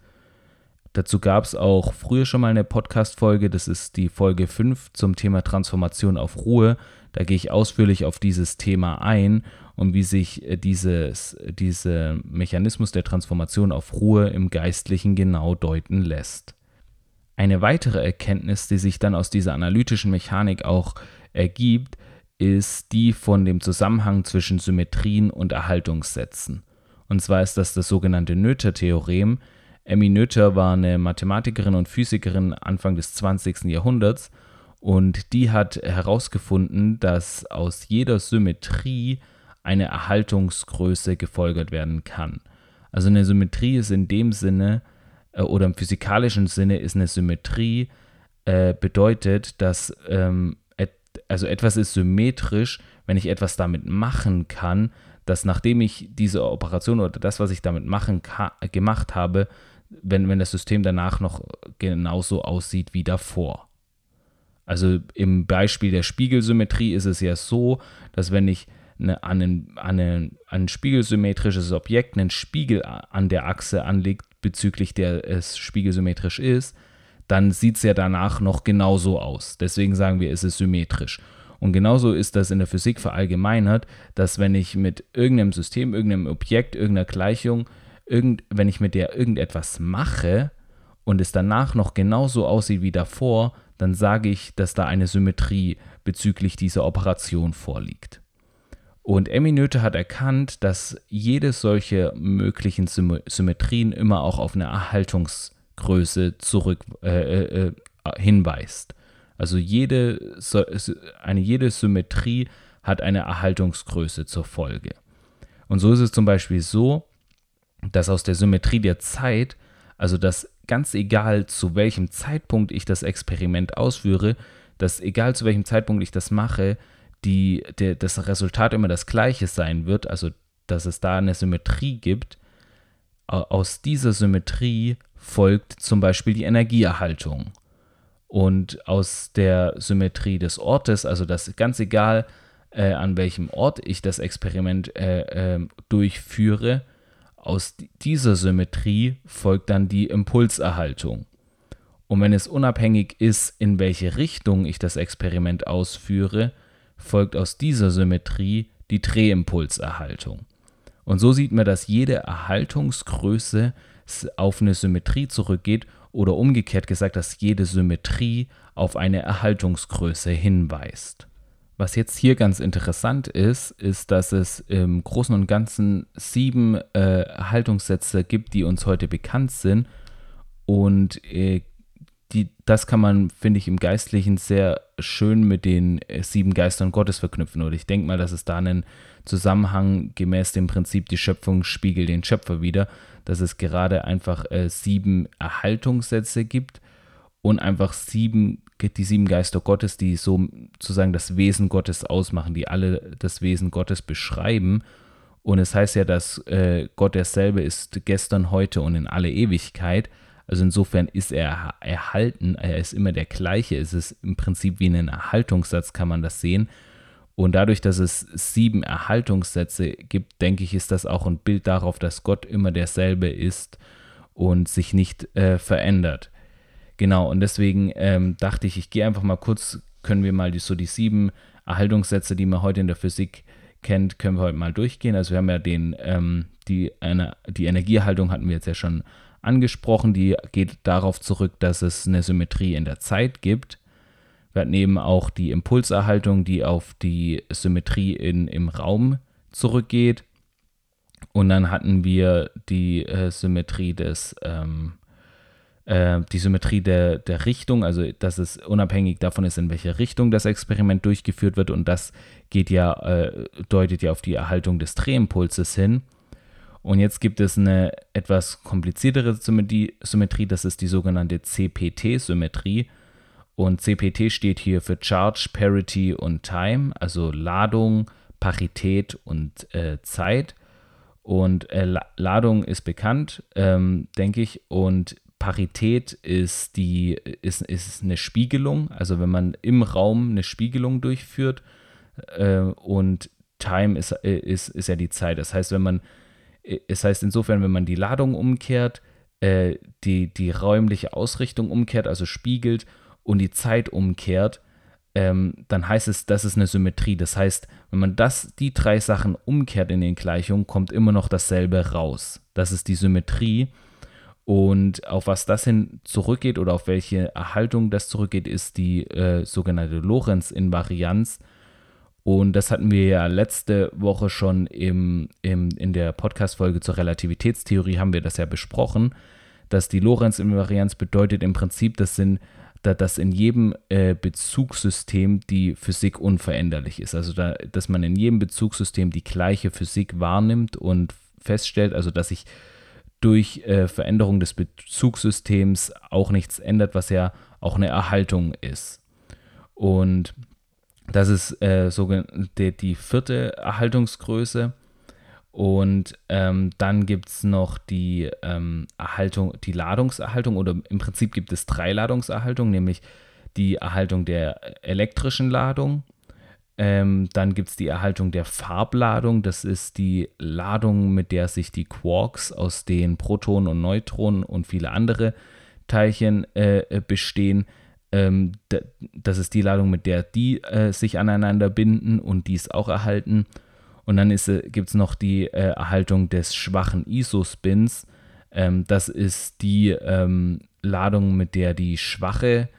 Dazu gab es auch früher schon mal eine Podcast-Folge, das ist die Folge 5 zum Thema Transformation auf Ruhe. Da gehe ich ausführlich auf dieses Thema ein und wie sich äh, dieses, dieser Mechanismus der Transformation auf Ruhe im Geistlichen genau deuten lässt. Eine weitere Erkenntnis, die sich dann aus dieser analytischen Mechanik auch ergibt, ist die von dem Zusammenhang zwischen Symmetrien und Erhaltungssätzen. Und zwar ist das das sogenannte Noether-Theorem. Emmy Noether war eine Mathematikerin und Physikerin Anfang des 20. Jahrhunderts und die hat herausgefunden, dass aus jeder Symmetrie eine Erhaltungsgröße gefolgert werden kann. Also eine Symmetrie ist in dem Sinne äh, oder im physikalischen Sinne ist eine Symmetrie äh, bedeutet, dass ähm, et, also etwas ist symmetrisch, wenn ich etwas damit machen kann, dass nachdem ich diese Operation oder das, was ich damit machen gemacht habe, wenn, wenn das System danach noch genauso aussieht wie davor. Also im Beispiel der Spiegelsymmetrie ist es ja so, dass wenn ich eine, an, ein, an, ein, ein spiegelsymmetrisches Objekt einen Spiegel an der Achse anlegt, bezüglich der es spiegelsymmetrisch ist, dann sieht es ja danach noch genauso aus. Deswegen sagen wir, es ist symmetrisch. Und genauso ist das in der Physik verallgemeinert, dass wenn ich mit irgendeinem System, irgendeinem Objekt, irgendeiner Gleichung, irgend, wenn ich mit der irgendetwas mache und es danach noch genauso aussieht wie davor, dann sage ich, dass da eine Symmetrie bezüglich dieser Operation vorliegt. Und Emmy Noether hat erkannt, dass jede solche möglichen Symmetrien immer auch auf eine Erhaltungsgröße zurück äh, äh, äh hinweist. Also jede, eine, jede Symmetrie hat eine Erhaltungsgröße zur Folge. Und so ist es zum Beispiel so, dass aus der Symmetrie der Zeit, also dass ganz egal zu welchem Zeitpunkt ich das Experiment ausführe, dass egal zu welchem Zeitpunkt ich das mache, die, der, das Resultat immer das gleiche sein wird, also dass es da eine Symmetrie gibt, aus dieser Symmetrie folgt zum Beispiel die Energieerhaltung. Und aus der Symmetrie des Ortes, also dass ganz egal, äh, an welchem Ort ich das Experiment äh, äh, durchführe, aus dieser Symmetrie folgt dann die Impulserhaltung. Und wenn es unabhängig ist, in welche Richtung ich das Experiment ausführe, folgt aus dieser Symmetrie die Drehimpulserhaltung. Und so sieht man, dass jede Erhaltungsgröße auf eine Symmetrie zurückgeht oder umgekehrt gesagt, dass jede Symmetrie auf eine Erhaltungsgröße hinweist. Was jetzt hier ganz interessant ist, ist, dass es im Großen und Ganzen sieben äh, Erhaltungssätze gibt, die uns heute bekannt sind. Und äh, die, das kann man, finde ich, im Geistlichen sehr schön mit den äh, sieben Geistern Gottes verknüpfen. Oder ich denke mal, dass es da einen Zusammenhang gemäß dem Prinzip, die Schöpfung spiegelt den Schöpfer wieder, dass es gerade einfach äh, sieben Erhaltungssätze gibt. und einfach sieben, die sieben Geister Gottes, die sozusagen das Wesen Gottes ausmachen, die alle das Wesen Gottes beschreiben. Und es heißt ja, dass äh, Gott derselbe ist gestern, heute und in alle Ewigkeit. Also insofern ist er erhalten, er ist immer der gleiche. Es ist im Prinzip wie ein Erhaltungssatz, kann man das sehen. Und dadurch, dass es sieben Erhaltungssätze gibt, denke ich, ist das auch ein Bild darauf, dass Gott immer derselbe ist und sich nicht äh, verändert. Genau, und deswegen ähm, dachte ich, ich gehe einfach mal kurz, können wir mal die, so die sieben Erhaltungssätze, die man heute in der Physik kennt, können wir heute mal durchgehen. Also wir haben ja den, ähm, die, eine, die Energieerhaltung hatten wir jetzt ja schon angesprochen, die geht darauf zurück, dass es eine Symmetrie in der Zeit gibt. Wir hatten eben auch die Impulserhaltung, die auf die Symmetrie in, im Raum zurückgeht. Und dann hatten wir die äh, Symmetrie des ähm, äh, die Symmetrie der, der Richtung, also dass es unabhängig davon ist, in welche Richtung das Experiment durchgeführt wird und das geht ja, äh, deutet ja auf die Erhaltung des Drehimpulses hin. Und jetzt gibt es eine etwas kompliziertere Symmetrie, das ist die sogenannte CPT-Symmetrie. Und CPT steht hier für Charge, Parity und Time, also Ladung, Parität und äh, Zeit. Und äh, Ladung ist bekannt, ähm, denke ich, und Parität ist, die, ist, ist eine Spiegelung, also wenn man im Raum eine Spiegelung durchführt äh, und Time ist, ist, ist ja die Zeit. Das heißt, wenn man, es heißt insofern, wenn man die Ladung umkehrt, äh, die, die räumliche Ausrichtung umkehrt, also spiegelt und die Zeit umkehrt, ähm, dann heißt es, das ist eine Symmetrie. Das heißt, wenn man das, die drei Sachen umkehrt in den Gleichungen, kommt immer noch dasselbe raus. Das ist die Symmetrie. Und auf was das hin zurückgeht oder auf welche Erhaltung das zurückgeht, ist die äh, sogenannte Lorentz-Invarianz. Und das hatten wir ja letzte Woche schon im, im, in der Podcast-Folge zur Relativitätstheorie, haben wir das ja besprochen, dass die Lorentz-Invarianz bedeutet im Prinzip, das sind, dass in jedem äh, Bezugssystem die Physik unveränderlich ist. Also da, dass man in jedem Bezugssystem die gleiche Physik wahrnimmt und feststellt, also dass sich durch äh, Veränderung des Bezugssystems auch nichts ändert, was ja auch eine Erhaltung ist. Und das ist äh, so die, die, vierte Erhaltungsgröße. Und ähm, dann gibt es noch die ähm, Erhaltung, die Ladungserhaltung, oder im Prinzip gibt es drei Ladungserhaltungen, nämlich die Erhaltung der elektrischen Ladung, ähm, dann gibt es die Erhaltung der Farbladung. Das ist die Ladung, mit der sich die Quarks aus den Protonen und Neutronen und viele andere Teilchen äh, äh bestehen. Ähm, das ist die Ladung, mit der die äh, sich aneinander binden und dies auch erhalten. Und dann äh, gibt es noch die äh, Erhaltung des schwachen Isospins. Ähm, das ist die ähm, Ladung, mit der die schwache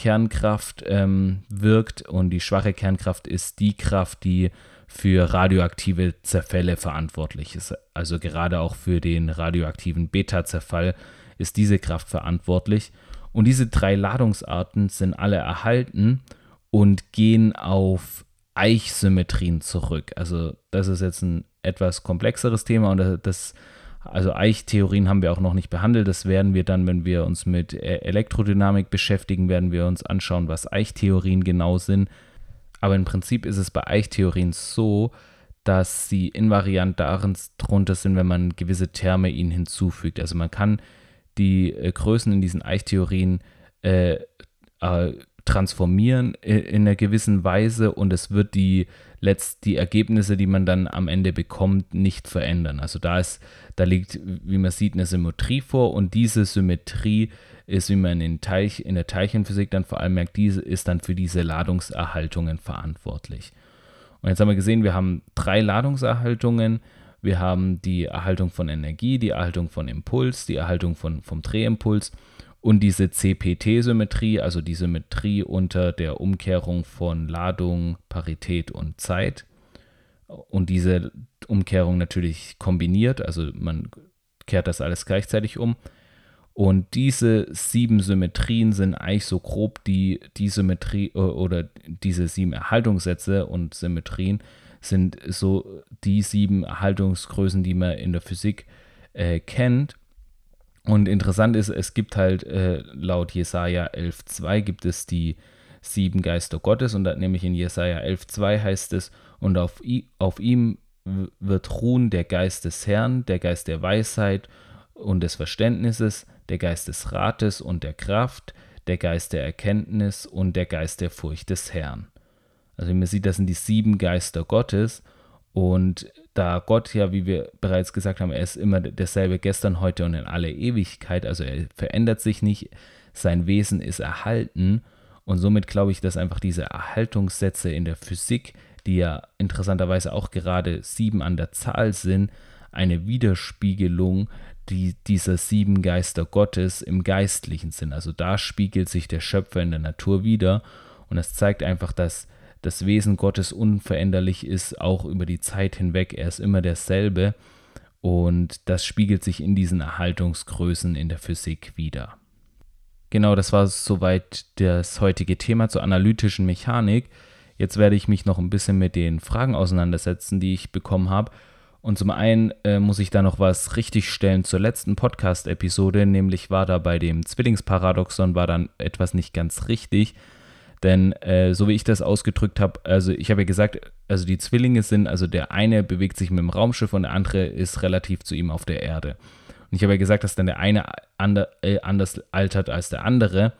Kernkraft ähm, wirkt und die schwache Kernkraft ist die Kraft, die für radioaktive Zerfälle verantwortlich ist. Also gerade auch für den radioaktiven Beta-Zerfall ist diese Kraft verantwortlich. Und diese drei Ladungsarten sind alle erhalten und gehen auf Eichsymmetrien zurück. Also das ist jetzt ein etwas komplexeres Thema und das also Eichtheorien haben wir auch noch nicht behandelt. Das werden wir dann, wenn wir uns mit äh, Elektrodynamik beschäftigen, werden wir uns anschauen, was Eichtheorien genau sind. Aber im Prinzip ist es bei Eichtheorien so, dass sie invariant darin drunter sind, wenn man gewisse Terme ihnen hinzufügt. Also man kann die äh, Größen in diesen Eichtheorien äh, äh, transformieren in einer gewissen Weise und es wird die letzt die Ergebnisse, die man dann am Ende bekommt, nicht verändern. Also da ist, da liegt, wie man sieht, eine Symmetrie vor und diese Symmetrie ist, wie man in, Teich, in der Teilchenphysik dann vor allem merkt, diese ist dann für diese Ladungserhaltungen verantwortlich. Und jetzt haben wir gesehen, wir haben drei Ladungserhaltungen. Wir haben die Erhaltung von Energie, die Erhaltung von Impuls, die Erhaltung von, vom Drehimpuls und diese CPT-Symmetrie, also die Symmetrie unter der Umkehrung von Ladung, Parität und Zeit. Und diese Umkehrung natürlich kombiniert, also man kehrt das alles gleichzeitig um. Und diese sieben Symmetrien sind eigentlich so grob die, die Symmetrie oder diese sieben Erhaltungssätze und Symmetrien sind so die sieben Erhaltungsgrößen, die man in der Physik äh, kennt. Und interessant ist, es gibt halt äh, laut Jesaja 11,2 gibt es die sieben Geister Gottes und nämlich in Jesaja 11,2 heißt es, und auf, auf ihm wird ruhen der Geist des Herrn, der Geist der Weisheit und des Verständnisses, der Geist des Rates und der Kraft, der Geist der Erkenntnis und der Geist der Furcht des Herrn. Also man sieht, das sind die sieben Geister Gottes und da Gott ja, wie wir bereits gesagt haben, er ist immer derselbe gestern, heute und in alle Ewigkeit, also er verändert sich nicht, sein Wesen ist erhalten. Und somit glaube ich, dass einfach diese Erhaltungssätze in der Physik, die ja interessanterweise auch gerade sieben an der Zahl sind, eine Widerspiegelung die, dieser sieben Geister Gottes im geistlichen sind. Also da spiegelt sich der Schöpfer in der Natur wieder. Und es zeigt einfach, dass das Wesen Gottes unveränderlich ist, auch über die Zeit hinweg. Er ist immer derselbe und das spiegelt sich in diesen Erhaltungsgrößen in der Physik wieder. Genau, das war soweit das heutige Thema zur analytischen Mechanik. Jetzt werde ich mich noch ein bisschen mit den Fragen auseinandersetzen, die ich bekommen habe. Und zum einen äh, muss ich da noch was richtigstellen zur letzten Podcast-Episode, nämlich war da bei dem Zwillingsparadoxon war dann etwas nicht ganz richtig. Denn äh, so wie ich das ausgedrückt habe, also ich habe ja gesagt, also die Zwillinge sind, also der eine bewegt sich mit dem Raumschiff und der andere ist relativ zu ihm auf der Erde. Und ich habe ja gesagt, dass dann der eine ander, äh, anders altert als der andere.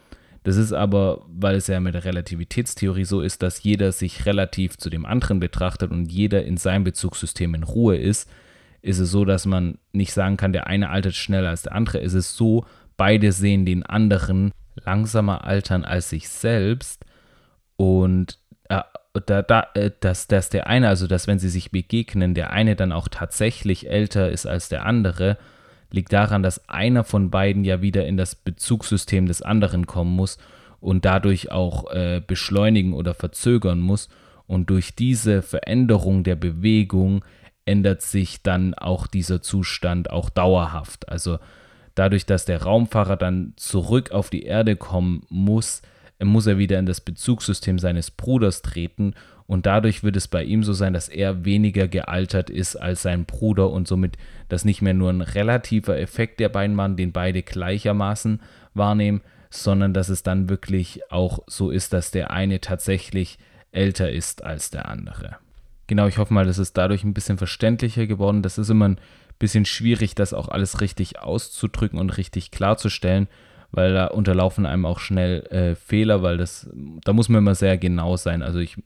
Das ist aber, weil es ja mit der Relativitätstheorie so ist, dass jeder sich relativ zu dem anderen betrachtet und jeder in seinem Bezugssystem in Ruhe ist, ist es so, dass man nicht sagen kann, der eine altert schneller als der andere. Es ist so, beide sehen den anderen langsamer altern als sich selbst und äh, da, da, äh, dass, dass der eine, also dass wenn sie sich begegnen, der eine dann auch tatsächlich älter ist als der andere, liegt daran, dass einer von beiden ja wieder in das Bezugssystem des anderen kommen muss und dadurch auch äh, beschleunigen oder verzögern muss. Und durch diese Veränderung der Bewegung ändert sich dann auch dieser Zustand auch dauerhaft. Also dadurch, dass der Raumfahrer dann zurück auf die Erde kommen muss, muss er wieder in das Bezugssystem seines Bruders treten und dadurch wird es bei ihm so sein, dass er weniger gealtert ist als sein Bruder und somit das nicht mehr nur ein relativer Effekt der beiden waren, den beide gleichermaßen wahrnehmen, sondern dass es dann wirklich auch so ist, dass der eine tatsächlich älter ist als der andere. Genau, ich hoffe mal, das ist dadurch ein bisschen verständlicher geworden. Das ist immer ein bisschen schwierig, das auch alles richtig auszudrücken und richtig klarzustellen weil da unterlaufen einem auch schnell äh, Fehler, weil das, da muss man immer sehr genau sein. Also ich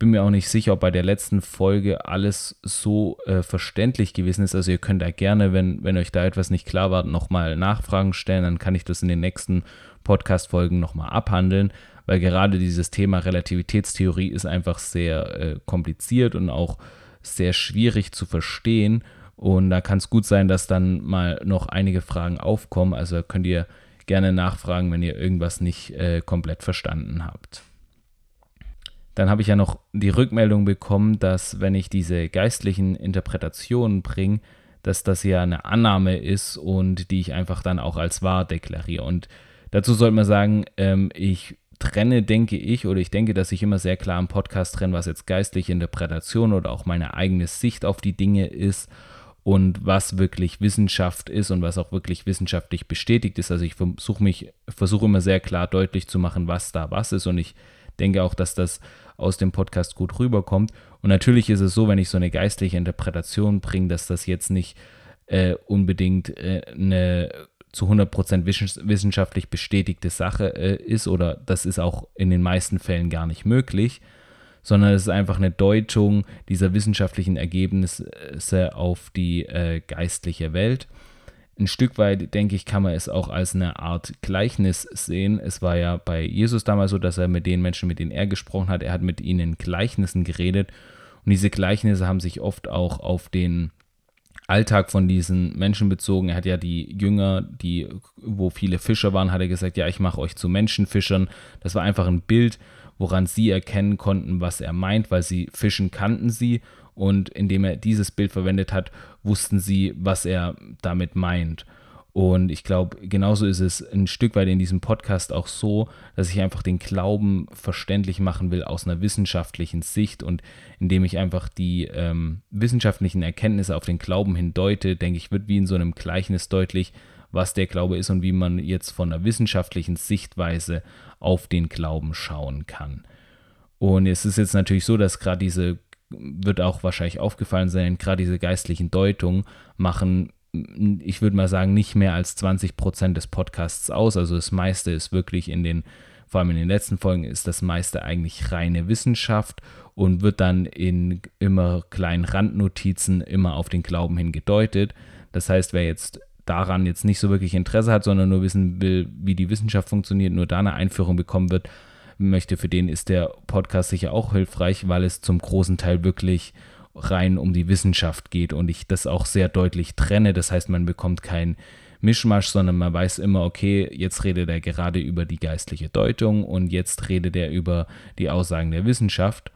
bin mir auch nicht sicher, ob bei der letzten Folge alles so äh, verständlich gewesen ist. Also ihr könnt da gerne, wenn, wenn euch da etwas nicht klar war, nochmal Nachfragen stellen, dann kann ich das in den nächsten Podcast-Folgen nochmal abhandeln, weil gerade dieses Thema Relativitätstheorie ist einfach sehr äh, kompliziert und auch sehr schwierig zu verstehen. Und da kann es gut sein, dass dann mal noch einige Fragen aufkommen. Also könnt ihr gerne nachfragen, wenn ihr irgendwas nicht äh, komplett verstanden habt. Dann habe ich ja noch die Rückmeldung bekommen, dass wenn ich diese geistlichen Interpretationen bringe, dass das ja eine Annahme ist und die ich einfach dann auch als wahr deklariere. Und dazu sollte man sagen, ähm, ich trenne, denke ich, oder ich denke, dass ich immer sehr klar im Podcast trenne, was jetzt geistliche Interpretation oder auch meine eigene Sicht auf die Dinge ist und was wirklich Wissenschaft ist und was auch wirklich wissenschaftlich bestätigt ist. Also ich versuche mich, versuche immer sehr klar deutlich zu machen, was da was ist und ich denke auch, dass das aus dem Podcast gut rüberkommt. Und natürlich ist es so, wenn ich so eine geistliche Interpretation bringe, dass das jetzt nicht äh, unbedingt äh, eine zu 100% wissenschaftlich bestätigte Sache äh, ist oder das ist auch in den meisten Fällen gar nicht möglich sondern es ist einfach eine Deutung dieser wissenschaftlichen Ergebnisse auf die äh, geistliche Welt. Ein Stück weit, denke ich, kann man es auch als eine Art Gleichnis sehen. Es war ja bei Jesus damals so, dass er mit den Menschen, mit denen er gesprochen hat, er hat mit ihnen Gleichnissen geredet. Und diese Gleichnisse haben sich oft auch auf den Alltag von diesen Menschen bezogen. Er hat ja die Jünger, die, wo viele Fischer waren, hat er gesagt, ja, ich mache euch zu Menschenfischern. Das war einfach ein Bild woran sie erkennen konnten, was er meint, weil sie Fischen kannten sie und indem er dieses Bild verwendet hat, wussten sie, was er damit meint. Und ich glaube, genauso ist es ein Stück weit in diesem Podcast auch so, dass ich einfach den Glauben verständlich machen will aus einer wissenschaftlichen Sicht und indem ich einfach die ähm, wissenschaftlichen Erkenntnisse auf den Glauben hindeute, denke ich, wird wie in so einem Gleichnis deutlich, was der Glaube ist und wie man jetzt von einer wissenschaftlichen Sichtweise auf den Glauben schauen kann. Und es ist jetzt natürlich so, dass gerade diese, wird auch wahrscheinlich aufgefallen sein, gerade diese geistlichen Deutungen machen, ich würde mal sagen, nicht mehr als 20 Prozent des Podcasts aus. Also das meiste ist wirklich in den, vor allem in den letzten Folgen, ist das meiste eigentlich reine Wissenschaft und wird dann in immer kleinen Randnotizen immer auf den Glauben hin gedeutet. Das heißt, wer jetzt daran jetzt nicht so wirklich Interesse hat, sondern nur wissen will, wie die Wissenschaft funktioniert, nur da eine Einführung bekommen wird, möchte, für den ist der Podcast sicher auch hilfreich, weil es zum großen Teil wirklich rein um die Wissenschaft geht und ich das auch sehr deutlich trenne. Das heißt, man bekommt kein Mischmasch, sondern man weiß immer, okay, jetzt redet er gerade über die geistliche Deutung und jetzt redet er über die Aussagen der Wissenschaft.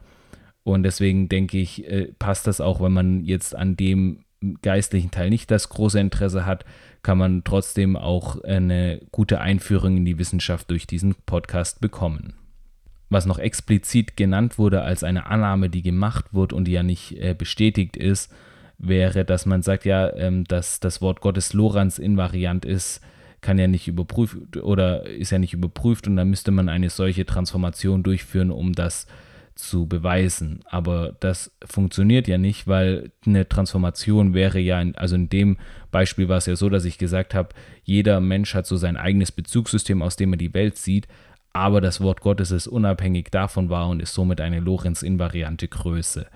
Und deswegen denke ich, äh, passt das auch, wenn man jetzt an dem geistlichen Teil nicht das große Interesse hat, kann man trotzdem auch eine gute Einführung in die Wissenschaft durch diesen Podcast bekommen. Was noch explizit genannt wurde als eine Annahme, die gemacht wurde und die ja nicht äh, bestätigt ist, wäre, dass man sagt, ja, ähm, dass das Wort Gottes Lorenz invariant ist, kann ja nicht überprüft oder ist ja nicht überprüft und dann müsste man eine solche Transformation durchführen, um das zu zu beweisen. Aber das funktioniert ja nicht, weil eine Transformation wäre ja, in, also in dem Beispiel war es ja so, dass ich gesagt habe, jeder Mensch hat so sein eigenes Bezugssystem, aus dem er die Welt sieht, aber das Wort Gottes ist unabhängig davon wahr und ist somit eine Lorenz-invariante Größe.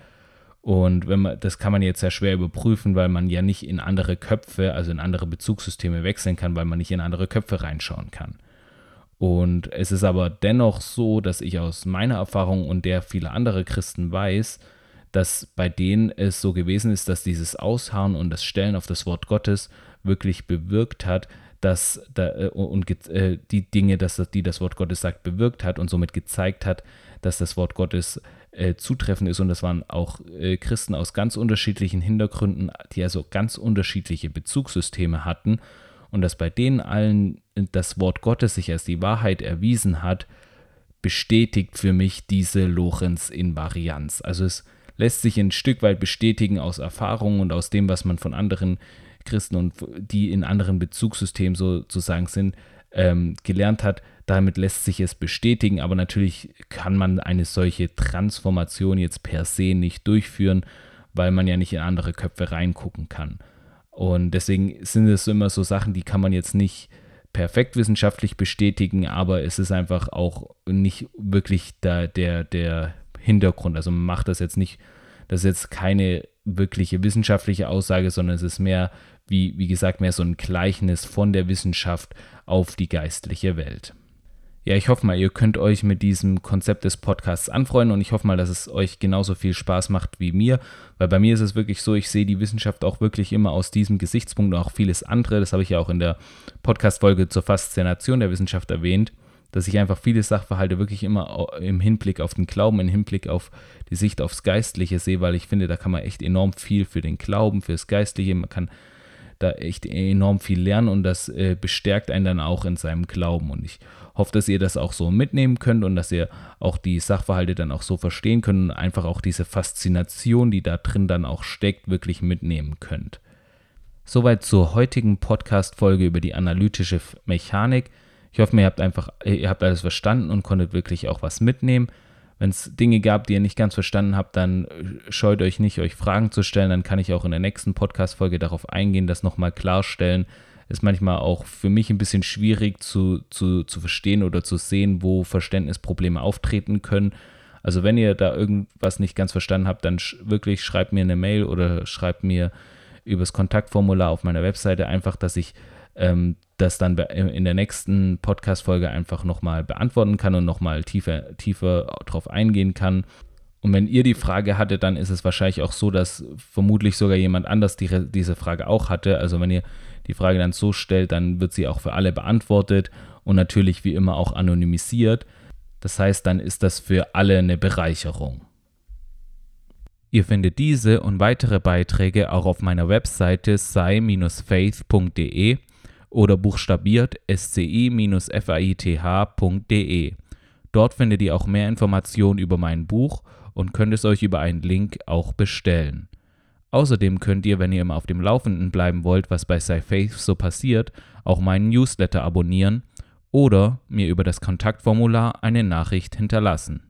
Und wenn man, das kann man jetzt sehr schwer überprüfen, weil man ja nicht in andere Köpfe, also in andere Bezugssysteme wechseln kann, weil man nicht in andere Köpfe reinschauen kann. Und es ist aber dennoch so, dass ich aus meiner Erfahrung und der vieler andere Christen weiß, dass bei denen es so gewesen ist, dass dieses Ausharren und das Stellen auf das Wort Gottes wirklich bewirkt hat, dass da, äh, und äh, die Dinge, dass, die das Wort Gottes sagt, bewirkt hat und somit gezeigt hat, dass das Wort Gottes äh, zutreffend ist. Und das waren auch äh, Christen aus ganz unterschiedlichen Hintergründen, die also ganz unterschiedliche Bezugssysteme hatten und dass bei denen allen das Wort Gottes sich als die Wahrheit erwiesen hat, bestätigt für mich diese Lorenz-Invarianz. Also es lässt sich ein Stück weit bestätigen aus Erfahrungen und aus dem, was man von anderen Christen und die in anderen Bezugssystemen sozusagen sind, ähm, gelernt hat. Damit lässt sich es bestätigen, aber natürlich kann man eine solche Transformation jetzt per se nicht durchführen, weil man ja nicht in andere Köpfe reingucken kann. Und deswegen sind es immer so Sachen, die kann man jetzt nicht perfekt wissenschaftlich bestätigen, aber es ist einfach auch nicht wirklich da, der, der Hintergrund. Also man macht das jetzt nicht, das ist jetzt keine wirkliche wissenschaftliche Aussage, sondern es ist mehr, wie, wie gesagt, mehr so ein Gleichnis von der Wissenschaft auf die geistliche Welt. Ja, ich hoffe mal, ihr könnt euch mit diesem Konzept des Podcasts anfreuen und ich hoffe mal, dass es euch genauso viel Spaß macht wie mir, weil bei mir ist es wirklich so, ich sehe die Wissenschaft auch wirklich immer aus diesem Gesichtspunkt und auch vieles andere. Das habe ich ja auch in der Podcast-Folge zur Faszination der Wissenschaft erwähnt, dass ich einfach viele Sachverhalte wirklich immer im Hinblick auf den Glauben, im Hinblick auf die Sicht aufs Geistliche sehe, weil ich finde, da kann man echt enorm viel für den Glauben, fürs Geistliche, man kann da echt enorm viel lernen und das äh, bestärkt einen dann auch in seinem Glauben. Und ich hoffe, dass ihr das auch so mitnehmen könnt und dass ihr auch die Sachverhalte dann auch so verstehen könnt und einfach auch diese Faszination, die da drin dann auch steckt, wirklich mitnehmen könnt. Soweit zur heutigen Podcast-Folge über die analytische Mechanik. Ich hoffe, ihr habt einfach, ihr habt alles verstanden und konntet wirklich auch was mitnehmen. Wenn es Dinge gab, die ihr nicht ganz verstanden habt, dann äh, scheut euch nicht, euch Fragen zu stellen. Dann kann ich auch in der nächsten Podcast-Folge darauf eingehen, das nochmal klarstellen. Ist manchmal auch für mich ein bisschen schwierig zu, zu, zu verstehen oder zu sehen, wo Verständnisprobleme auftreten können. Also wenn ihr da irgendwas nicht ganz verstanden habt, dann sch wirklich schreibt mir eine Mail oder schreibt mir übers Kontaktformular auf meiner Webseite einfach, dass ich ähm, das dann in der nächsten Podcast-Folge einfach nochmal beantworten kann und nochmal tiefer, tiefer drauf eingehen kann. Und wenn ihr die Frage hattet, dann ist es wahrscheinlich auch so, dass vermutlich sogar jemand anders die, diese Frage auch hatte. Also wenn ihr die Frage dann so stellt, dann wird sie auch für alle beantwortet und natürlich wie immer auch anonymisiert. Das heißt, dann ist das für alle eine Bereicherung. Ihr findet diese und weitere Beiträge auch auf meiner Webseite sei-faith.de oder buchstabiert sci-faith.de. Dort findet ihr auch mehr Informationen über mein Buch und könnt es euch über einen Link auch bestellen. Außerdem könnt ihr, wenn ihr immer auf dem Laufenden bleiben wollt, was bei SciFaith so passiert, auch meinen Newsletter abonnieren oder mir über das Kontaktformular eine Nachricht hinterlassen.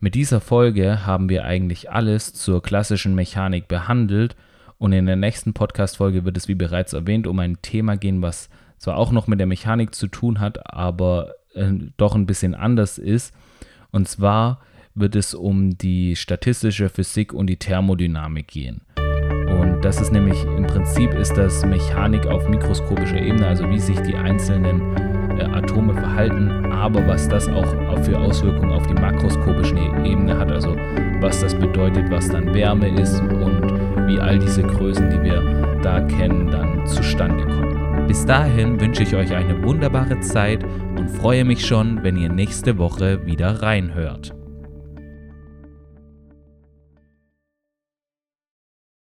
Mit dieser Folge haben wir eigentlich alles zur klassischen Mechanik behandelt und in der nächsten Podcast-Folge wird es, wie bereits erwähnt, um ein Thema gehen, was zwar auch noch mit der Mechanik zu tun hat, aber äh, doch ein bisschen anders ist. Und zwar wird es um die statistische Physik und die Thermodynamik gehen. Und das ist nämlich im Prinzip ist das Mechanik auf mikroskopischer Ebene, also wie sich die einzelnen äh, Atome verhalten, aber was das auch für Auswirkungen auf die makroskopische Ebene hat, also was das bedeutet, was dann Wärme ist und wie all diese Größen, die wir da kennen, dann zustande kommen. Bis dahin wünsche ich euch eine wunderbare Zeit und freue mich schon, wenn ihr nächste Woche wieder reinhört.